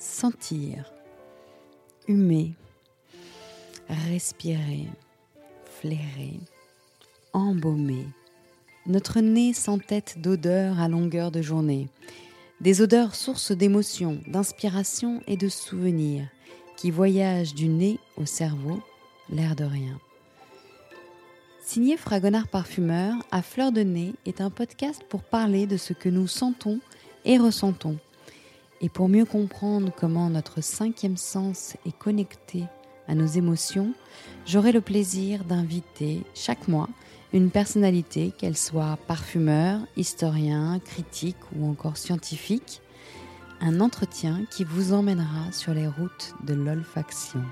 sentir, humer, respirer, flairer, embaumer. Notre nez s'entête d'odeurs à longueur de journée, des odeurs sources d'émotions, d'inspiration et de souvenirs qui voyagent du nez au cerveau, l'air de rien. Signé Fragonard Parfumeur, À Fleur de Nez est un podcast pour parler de ce que nous sentons et ressentons et pour mieux comprendre comment notre cinquième sens est connecté à nos émotions, j'aurai le plaisir d'inviter chaque mois une personnalité, qu'elle soit parfumeur, historien, critique ou encore scientifique, un entretien qui vous emmènera sur les routes de l'olfaction.